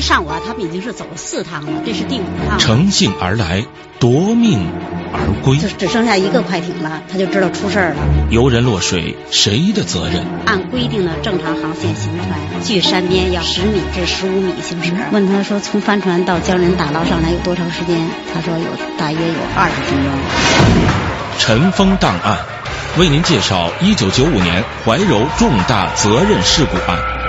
上午啊，他们已经是走了四趟了，这是第五趟。乘兴而来，夺命而归。就只剩下一个快艇了，他就知道出事儿了。游人落水，谁的责任？按规定的正常航线行船，距山边要十米至十五米行驶。问他说，从帆船到将人打捞上来有多长时间？他说有大约有二十分钟。尘封档案，为您介绍一九九五年怀柔重大责任事故案。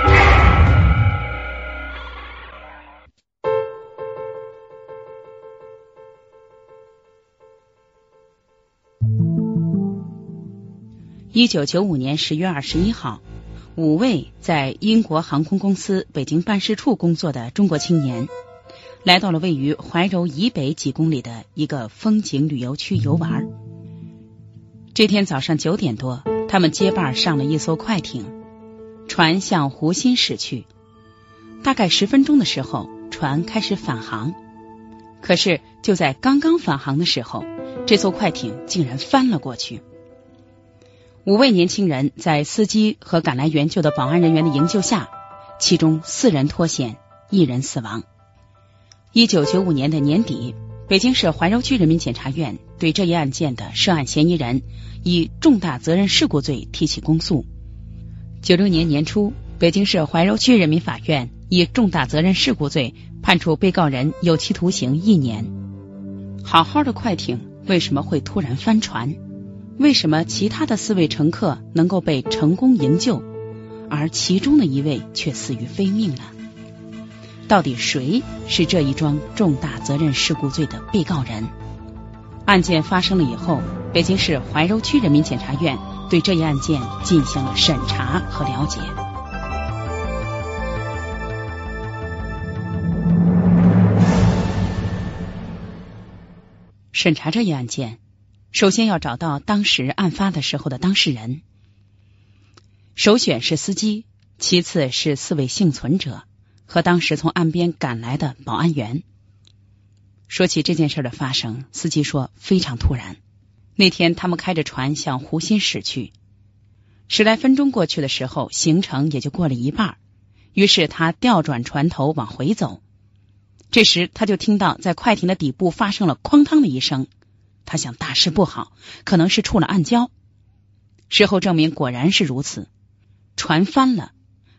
一九九五年十月二十一号，五位在英国航空公司北京办事处工作的中国青年，来到了位于怀柔以北几公里的一个风景旅游区游玩。这天早上九点多，他们结伴上了一艘快艇，船向湖心驶去。大概十分钟的时候，船开始返航。可是就在刚刚返航的时候，这艘快艇竟然翻了过去。五位年轻人在司机和赶来援救的保安人员的营救下，其中四人脱险，一人死亡。一九九五年的年底，北京市怀柔区人民检察院对这一案件的涉案嫌疑人以重大责任事故罪提起公诉。九六年年初，北京市怀柔区人民法院以重大责任事故罪判处被告人有期徒刑一年。好好的快艇为什么会突然翻船？为什么其他的四位乘客能够被成功营救，而其中的一位却死于非命呢？到底谁是这一桩重大责任事故罪的被告人？案件发生了以后，北京市怀柔区人民检察院对这一案件进行了审查和了解。审查这一案件。首先要找到当时案发的时候的当事人，首选是司机，其次是四位幸存者和当时从岸边赶来的保安员。说起这件事的发生，司机说非常突然。那天他们开着船向湖心驶去，十来分钟过去的时候，行程也就过了一半，于是他调转船头往回走。这时他就听到在快艇的底部发生了哐当的一声。他想大事不好，可能是触了暗礁。事后证明果然是如此，船翻了。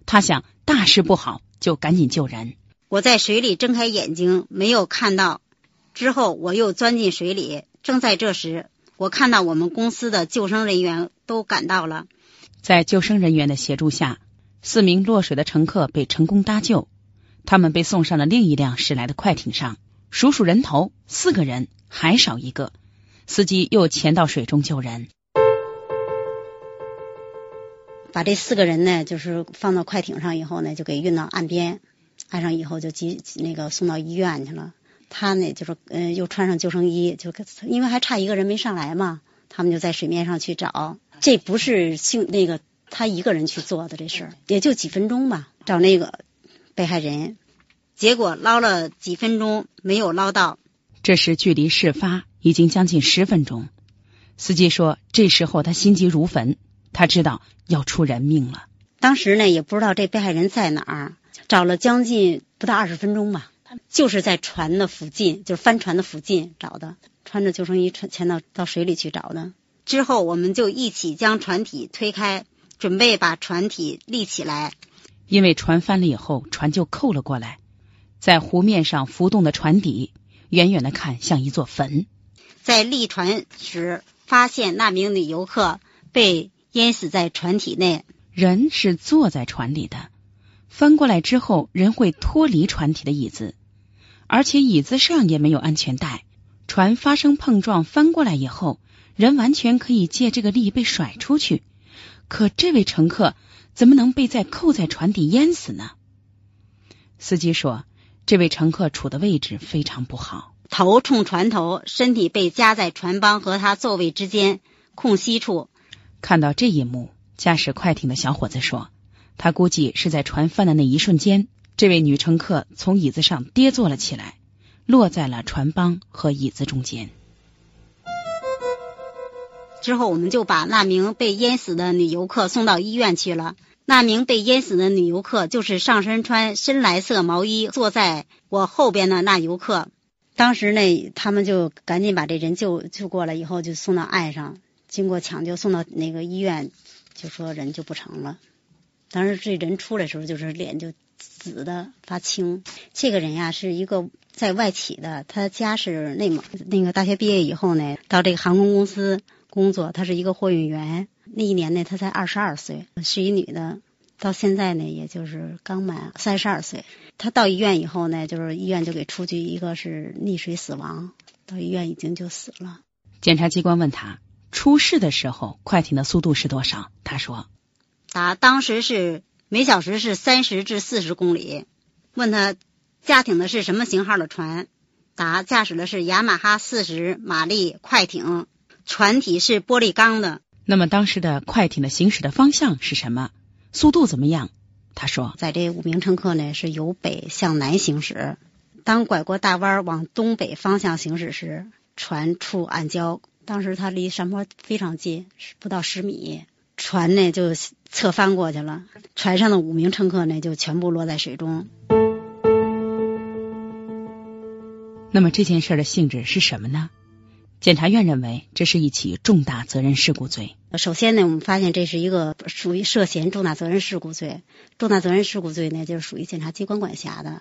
他想大事不好，就赶紧救人。我在水里睁开眼睛，没有看到。之后我又钻进水里，正在这时，我看到我们公司的救生人员都赶到了。在救生人员的协助下，四名落水的乘客被成功搭救，他们被送上了另一辆驶来的快艇上。数数人头，四个人，还少一个。司机又潜到水中救人，把这四个人呢，就是放到快艇上以后呢，就给运到岸边，岸上以后就急那个送到医院去了。他呢，就是嗯，又穿上救生衣，就因为还差一个人没上来嘛，他们就在水面上去找。这不是幸那个他一个人去做的这事儿，也就几分钟吧，找那个被害人，结果捞了几分钟没有捞到。这时距离事发。已经将近十分钟，司机说：“这时候他心急如焚，他知道要出人命了。当时呢，也不知道这被害人在哪儿，找了将近不到二十分钟吧，就是在船的附近，就是帆船的附近找的，穿着救生衣穿潜到到水里去找的。之后，我们就一起将船体推开，准备把船体立起来。因为船翻了以后，船就扣了过来，在湖面上浮动的船底，远远的看像一座坟。”在立船时，发现那名女游客被淹死在船体内。人是坐在船里的，翻过来之后，人会脱离船体的椅子，而且椅子上也没有安全带。船发生碰撞翻过来以后，人完全可以借这个力被甩出去。可这位乘客怎么能被再扣在船底淹死呢？司机说，这位乘客处的位置非常不好。头冲船头，身体被夹在船帮和他座位之间空隙处。看到这一幕，驾驶快艇的小伙子说：“他估计是在船翻的那一瞬间，这位女乘客从椅子上跌坐了起来，落在了船帮和椅子中间。”之后，我们就把那名被淹死的女游客送到医院去了。那名被淹死的女游客就是上身穿深蓝色毛衣、坐在我后边的那游客。当时呢，他们就赶紧把这人救救过来，以后就送到岸上，经过抢救送到那个医院，就说人就不成了。当时这人出来的时候，就是脸就紫的发青。这个人呀，是一个在外企的，他家是内蒙。那个大学毕业以后呢，到这个航空公司工作，他是一个货运员。那一年呢，他才二十二岁，是一女的。到现在呢，也就是刚满三十二岁。他到医院以后呢，就是医院就给出具一个是溺水死亡，到医院已经就死了。检察机关问他出事的时候快艇的速度是多少？他说：答当时是每小时是三十至四十公里。问他驾艇的是什么型号的船？答驾驶的是雅马哈四十马力快艇，船体是玻璃钢的。那么当时的快艇的行驶的方向是什么？速度怎么样？他说，在这五名乘客呢是由北向南行驶，当拐过大弯往东北方向行驶时，船触暗礁。当时他离山坡非常近，不到十米，船呢就侧翻过去了，船上的五名乘客呢就全部落在水中。那么这件事的性质是什么呢？检察院认为，这是一起重大责任事故罪。首先呢，我们发现这是一个属于涉嫌重大责任事故罪。重大责任事故罪呢，就是属于检察机关管辖的。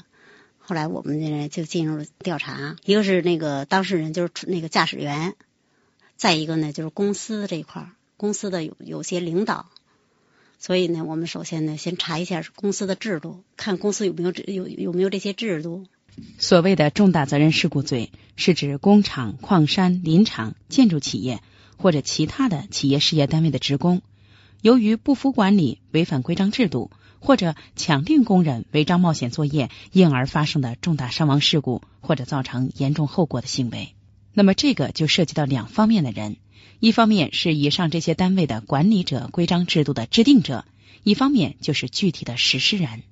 后来我们呢就进入了调查，一个是那个当事人，就是那个驾驶员；再一个呢就是公司这一块儿，公司的有有些领导。所以呢，我们首先呢先查一下公司的制度，看公司有没有这有有没有这些制度。所谓的重大责任事故罪，是指工厂、矿山、林场、建筑企业或者其他的企业事业单位的职工，由于不服管理、违反规章制度，或者抢令工人违章冒险作业，因而发生的重大伤亡事故或者造成严重后果的行为。那么，这个就涉及到两方面的人：一方面是以上这些单位的管理者、规章制度的制定者；一方面就是具体的实施人。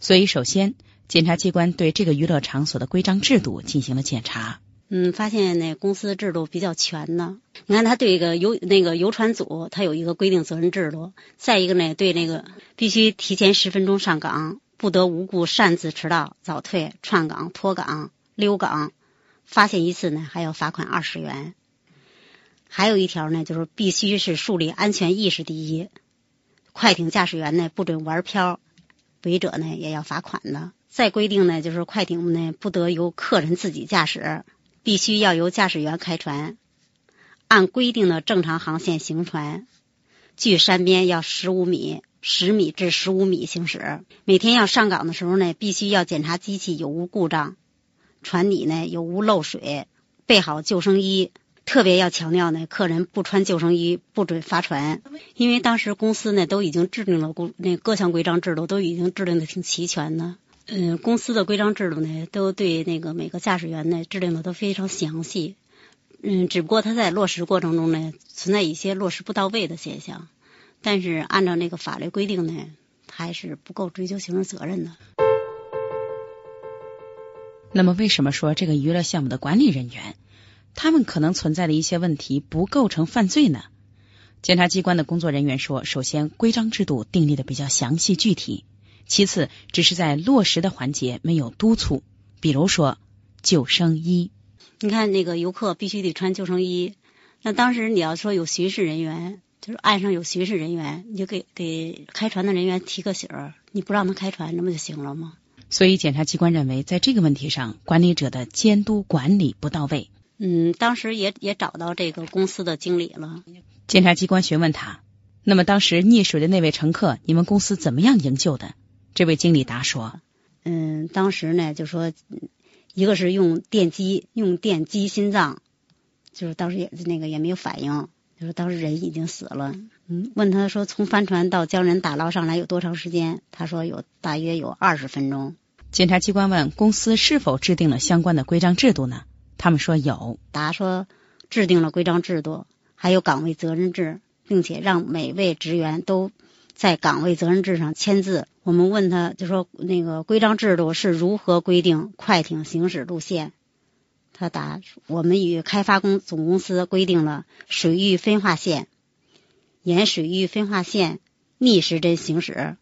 所以，首先。检察机关对这个娱乐场所的规章制度进行了检查，嗯，发现那公司制度比较全呢。你看，他对一个游那个游船组，他有一个规定责任制度；再一个呢，对那个必须提前十分钟上岗，不得无故擅自迟到、早退、串岗、脱岗、溜岗，发现一次呢还要罚款二十元。还有一条呢，就是必须是树立安全意识第一，快艇驾驶员呢不准玩漂，违者呢也要罚款的。再规定呢，就是快艇呢不得由客人自己驾驶，必须要由驾驶员开船，按规定的正常航线行船，距山边要十五米、十米至十五米行驶。每天要上岗的时候呢，必须要检查机器有无故障，船底呢有无漏水，备好救生衣。特别要强调呢，客人不穿救生衣不准发船，因为当时公司呢都已经制定了规那各项规章制度都已经制定的挺齐全的。嗯，公司的规章制度呢，都对那个每个驾驶员呢制定的都非常详细。嗯，只不过他在落实过程中呢，存在一些落实不到位的现象。但是按照那个法律规定呢，还是不够追究刑事责任的。那么，为什么说这个娱乐项目的管理人员，他们可能存在的一些问题不构成犯罪呢？检察机关的工作人员说，首先，规章制度订立的比较详细具体。其次，只是在落实的环节没有督促，比如说救生衣。你看那个游客必须得穿救生衣，那当时你要说有巡视人员，就是岸上有巡视人员，你就给给开船的人员提个醒儿，你不让他开船，那不就行了吗？所以检察机关认为，在这个问题上，管理者的监督管理不到位。嗯，当时也也找到这个公司的经理了。检察机关询问他，那么当时溺水的那位乘客，你们公司怎么样营救的？这位经理答说：“嗯，当时呢，就说一个是用电击，用电击心脏，就是当时也那个也没有反应，就是当时人已经死了。嗯，问他说从帆船到将人打捞上来有多长时间？他说有大约有二十分钟。检察机关问公司是否制定了相关的规章制度呢？他们说有。答说制定了规章制度，还有岗位责任制，并且让每位职员都在岗位责任制上签字。我们问他，就说那个规章制度是如何规定快艇行驶路线？他答：我们与开发公总公司规定了水域分化线，沿水域分化线逆时针行驶。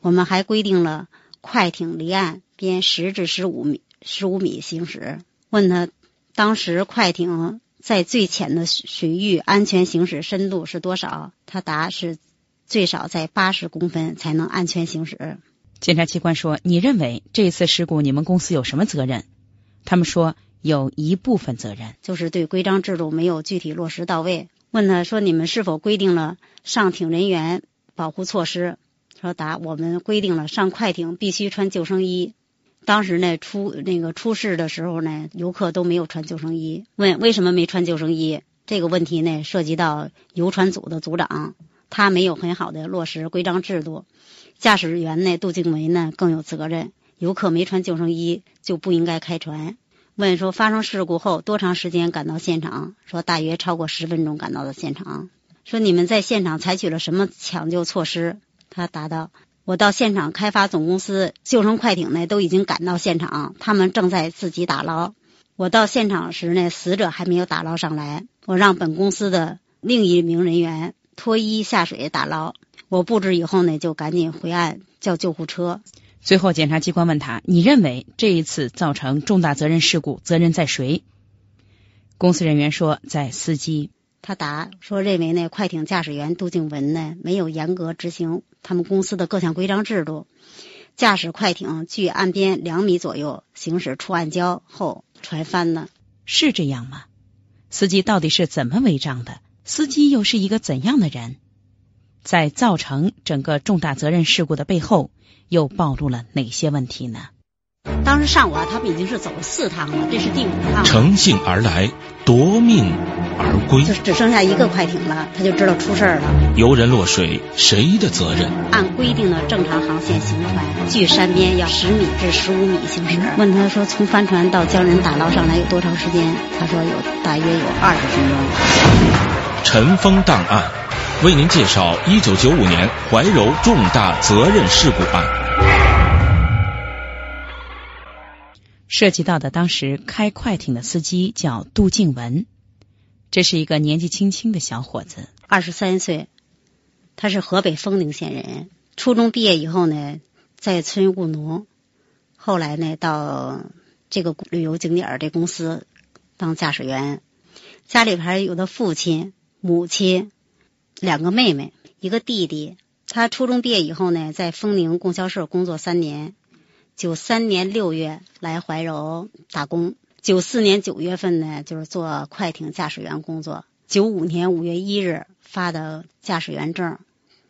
我们还规定了快艇离岸边十至十五米十五米行驶。问他，当时快艇在最浅的水域安全行驶深度是多少？他答是最少在八十公分才能安全行驶。检察机关说：“你认为这次事故你们公司有什么责任？”他们说。有一部分责任就是对规章制度没有具体落实到位。问他说：“你们是否规定了上艇人员保护措施？”说：“答，我们规定了上快艇必须穿救生衣。当时呢，出那个出事的时候呢，游客都没有穿救生衣。问为什么没穿救生衣？这个问题呢，涉及到游船组的组长，他没有很好的落实规章制度。驾驶员呢，杜静梅呢更有责任。游客没穿救生衣就不应该开船。”问说发生事故后多长时间赶到现场？说大约超过十分钟赶到了现场。说你们在现场采取了什么抢救措施？他答道：我到现场，开发总公司救生快艇呢都已经赶到现场，他们正在自己打捞。我到现场时呢，死者还没有打捞上来。我让本公司的另一名人员脱衣下水打捞。我布置以后呢，就赶紧回岸叫救护车。最后，检察机关问他：“你认为这一次造成重大责任事故，责任在谁？”公司人员说：“在司机。”他答说：“认为呢，快艇驾驶员杜静文呢没有严格执行他们公司的各项规章制度，驾驶快艇距岸边两米左右行驶出岸礁后，船翻了。”是这样吗？司机到底是怎么违章的？司机又是一个怎样的人？在造成整个重大责任事故的背后。又暴露了哪些问题呢？当时上午啊，他们已经是走了四趟了，这是第五趟。乘兴而来，夺命而归，就只剩下一个快艇了，他就知道出事儿了。游人落水，谁的责任？按规定的正常航线行船，距山边要十米至十五米行驶。问他说，从帆船到将人打捞上来有多长时间？他说有大约有二十分钟。尘封档案。为您介绍一九九五年怀柔重大责任事故案。涉及到的当时开快艇的司机叫杜静文，这是一个年纪轻轻的小伙子，二十三岁，他是河北丰宁县人。初中毕业以后呢，在村务农，后来呢到这个旅游景点这公司当驾驶员。家里边有的父亲、母亲。两个妹妹，一个弟弟。他初中毕业以后呢，在丰宁供销社工作三年。九三年六月来怀柔打工。九四年九月份呢，就是做快艇驾驶员工作。九五年五月一日发的驾驶员证，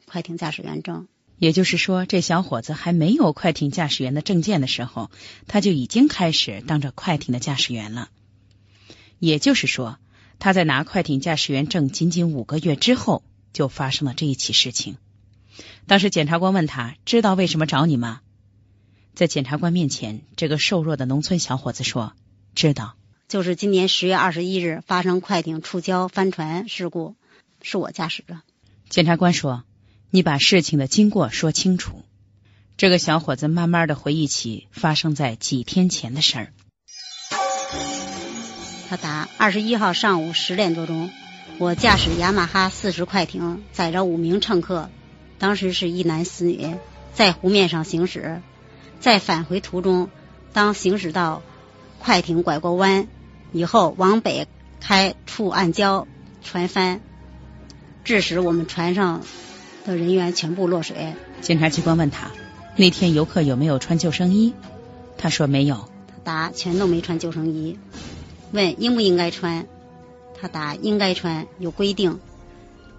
快艇驾驶员证。也就是说，这小伙子还没有快艇驾驶员的证件的时候，他就已经开始当着快艇的驾驶员了。也就是说，他在拿快艇驾驶员证仅仅五个月之后。就发生了这一起事情。当时检察官问他：“知道为什么找你吗？”在检察官面前，这个瘦弱的农村小伙子说：“知道，就是今年十月二十一日发生快艇触礁翻船事故，是我驾驶的。”检察官说：“你把事情的经过说清楚。”这个小伙子慢慢的回忆起发生在几天前的事儿。他答：“二十一号上午十点多钟。”我驾驶雅马哈四十快艇，载着五名乘客，当时是一男四女，在湖面上行驶。在返回途中，当行驶到快艇拐过弯以后，往北开触岸礁，船翻，致使我们船上的人员全部落水。检察机关问他，那天游客有没有穿救生衣？他说没有。他答：全都没穿救生衣。问应不应该穿？他答应该穿，有规定。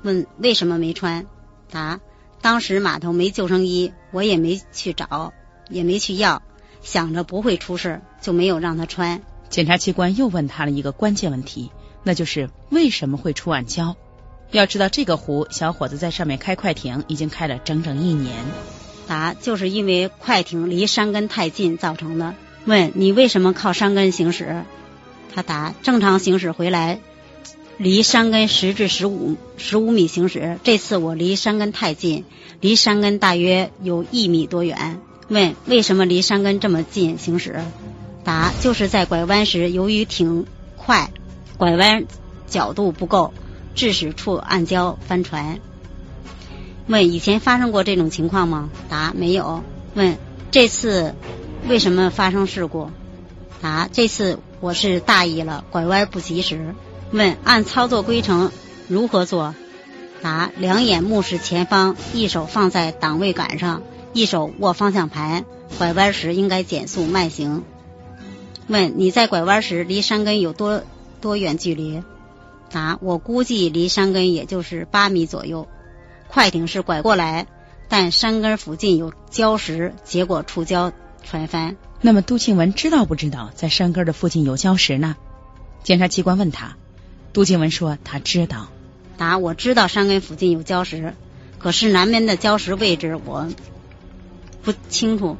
问为什么没穿？答当时码头没救生衣，我也没去找，也没去要，想着不会出事，就没有让他穿。检察机关又问他了一个关键问题，那就是为什么会出暗礁？要知道这个湖，小伙子在上面开快艇已经开了整整一年。答就是因为快艇离山根太近造成的。问你为什么靠山根行驶？他答：正常行驶回来，离山根十至十五十五米行驶。这次我离山根太近，离山根大约有一米多远。问为什么离山根这么近行驶？答：就是在拐弯时，由于挺快，拐弯角度不够，致使触暗礁翻船。问以前发生过这种情况吗？答：没有。问这次为什么发生事故？答：这次我是大意了，拐弯不及时。问按操作规程如何做？答：两眼目视前方，一手放在档位杆上，一手握方向盘，拐弯时应该减速慢行。问你在拐弯时离山根有多多远距离？答：我估计离山根也就是八米左右。快艇是拐过来，但山根附近有礁石，结果触礁船翻。那么杜庆文知道不知道在山根的附近有礁石呢？检察机关问他，杜庆文说他知道。答：我知道山根附近有礁石，可是南边的礁石位置我不清楚。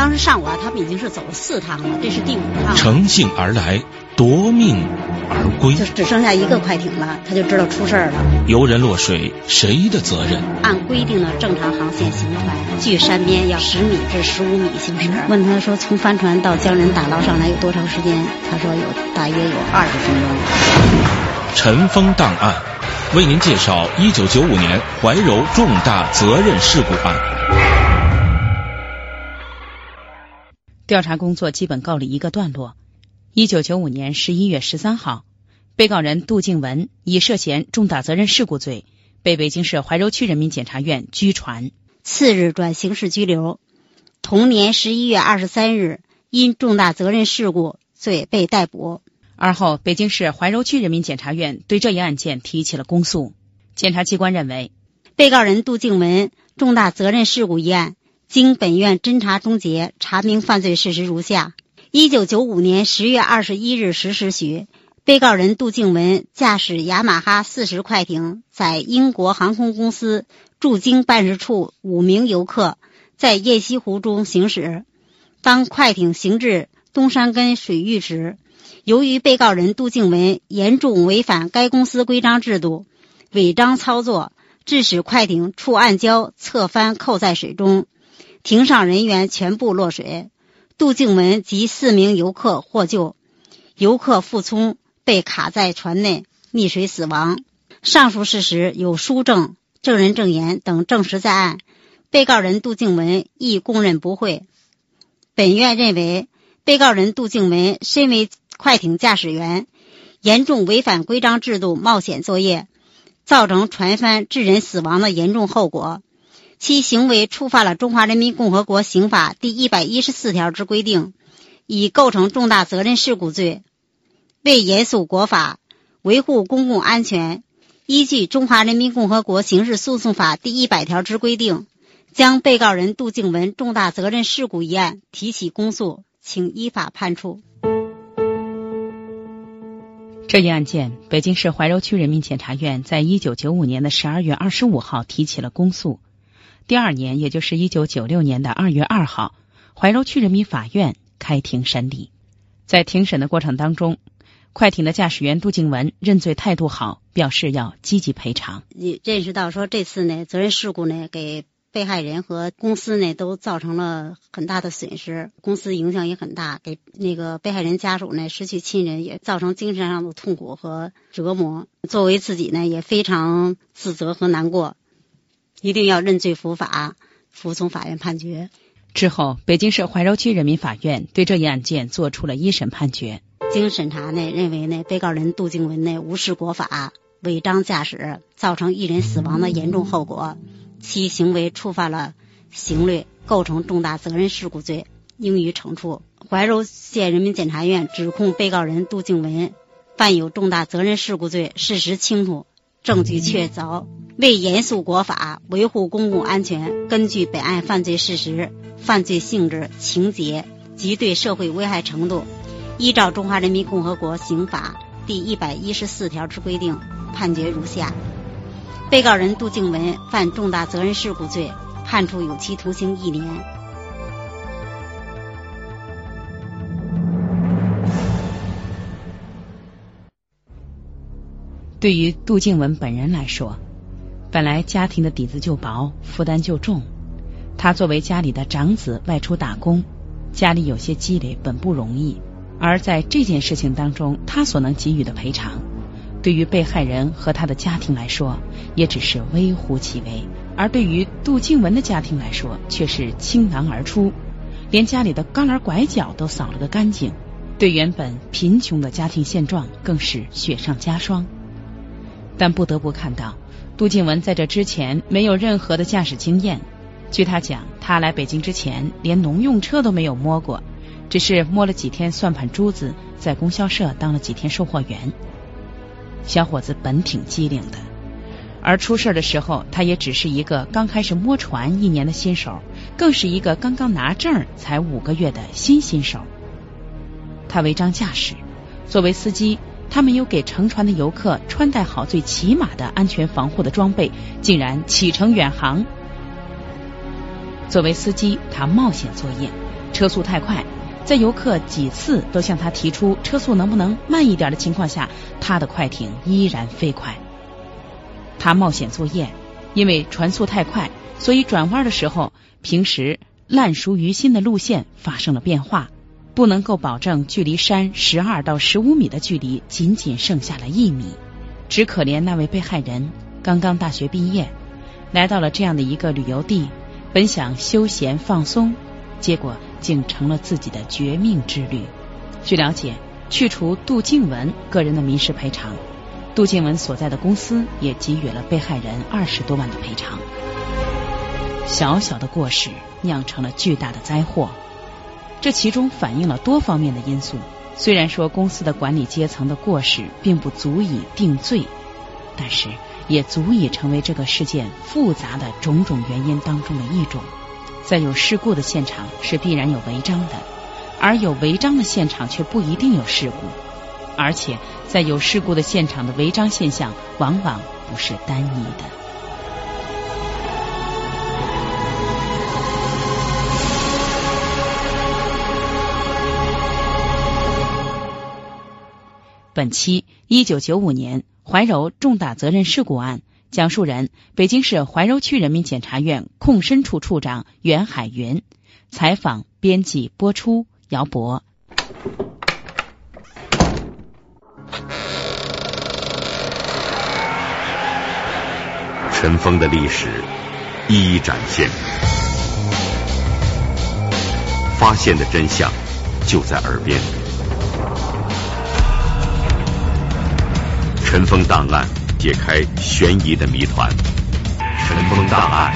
当时上午啊，他们已经是走了四趟了，这是第五趟。乘兴而来，夺命而归。就只剩下一个快艇了，他就知道出事儿了。游人落水，谁的责任？按规定的正常航线行船，距山边要十米至十五米行驶。问他说，从帆船到将人打捞上来有多长时间？他说有大约有二十分钟。尘封档案，为您介绍一九九五年怀柔重大责任事故案。调查工作基本告了一个段落。一九九五年十一月十三号，被告人杜静文以涉嫌重大责任事故罪被北京市怀柔区人民检察院拘传。次日转刑事拘留。同年十一月二十三日，因重大责任事故罪被逮捕。而后，北京市怀柔区人民检察院对这一案件提起了公诉。检察机关认为，被告人杜静文重大责任事故一案。经本院侦查终结，查明犯罪事实如下：一九九五年十月二十一日十时许，被告人杜静文驾驶雅马哈四十快艇，在英国航空公司驻京办事处五名游客在雁西湖中行驶。当快艇行至东山根水域时，由于被告人杜静文严重违反该公司规章制度，违章操作，致使快艇触暗礁侧翻，扣在水中。艇上人员全部落水，杜静文及四名游客获救，游客傅聪被卡在船内溺水死亡。上述事实有书证、证人证言等证实在案，被告人杜静文亦供认不讳。本院认为，被告人杜静文身为快艇驾驶员，严重违反规章制度，冒险作业，造成船翻致人死亡的严重后果。其行为触犯了《中华人民共和国刑法》第一百一十四条之规定，已构成重大责任事故罪。为严肃国法、维护公共安全，依据《中华人民共和国刑事诉讼法》第一百条之规定，将被告人杜静文重大责任事故一案提起公诉，请依法判处。这一案件，北京市怀柔区人民检察院在一九九五年的十二月二十五号提起了公诉。第二年，也就是一九九六年的二月二号，怀柔区人民法院开庭审理。在庭审的过程当中，快艇的驾驶员杜静文认罪态度好，表示要积极赔偿。你认识到说这次呢，责任事故呢，给被害人和公司呢都造成了很大的损失，公司影响也很大，给那个被害人家属呢失去亲人，也造成精神上的痛苦和折磨。作为自己呢，也非常自责和难过。一定要认罪伏法，服从法院判决。之后，北京市怀柔区人民法院对这一案件作出了一审判决。经审查呢，认为呢，被告人杜静文呢无视国法，违章驾驶，造成一人死亡的严重后果，其行为触犯了刑律，构成重大责任事故罪，应予惩处。怀柔县人民检察院指控被告人杜静文犯有重大责任事故罪，事实清楚。证据确凿，为严肃国法、维护公共安全，根据本案犯罪事实、犯罪性质、情节及对社会危害程度，依照《中华人民共和国刑法》第一百一十四条之规定，判决如下：被告人杜静文犯重大责任事故罪，判处有期徒刑一年。对于杜静文本人来说，本来家庭的底子就薄，负担就重。他作为家里的长子外出打工，家里有些积累本不容易。而在这件事情当中，他所能给予的赔偿，对于被害人和他的家庭来说，也只是微乎其微；而对于杜静文的家庭来说，却是倾囊而出，连家里的钢儿拐角都扫了个干净。对原本贫穷的家庭现状，更是雪上加霜。但不得不看到，杜静文在这之前没有任何的驾驶经验。据他讲，他来北京之前连农用车都没有摸过，只是摸了几天算盘珠子，在供销社当了几天售货员。小伙子本挺机灵的，而出事的时候，他也只是一个刚开始摸船一年的新手，更是一个刚刚拿证才五个月的新新手。他违章驾驶，作为司机。他没有给乘船的游客穿戴好最起码的安全防护的装备，竟然启程远航。作为司机，他冒险作业，车速太快，在游客几次都向他提出车速能不能慢一点的情况下，他的快艇依然飞快。他冒险作业，因为船速太快，所以转弯的时候，平时烂熟于心的路线发生了变化。不能够保证距离山十二到十五米的距离，仅仅剩下了一米。只可怜那位被害人刚刚大学毕业，来到了这样的一个旅游地，本想休闲放松，结果竟成了自己的绝命之旅。据了解，去除杜静文个人的民事赔偿，杜静文所在的公司也给予了被害人二十多万的赔偿。小小的过失酿成了巨大的灾祸。这其中反映了多方面的因素。虽然说公司的管理阶层的过失并不足以定罪，但是也足以成为这个事件复杂的种种原因当中的一种。在有事故的现场是必然有违章的，而有违章的现场却不一定有事故，而且在有事故的现场的违章现象往往不是单一的。本期一九九五年怀柔重大责任事故案讲述人：北京市怀柔区人民检察院控申处处长袁海云。采访、编辑、播出：姚博。尘封的历史一一展现，发现的真相就在耳边。尘封档案，解开悬疑的谜团。尘封档案。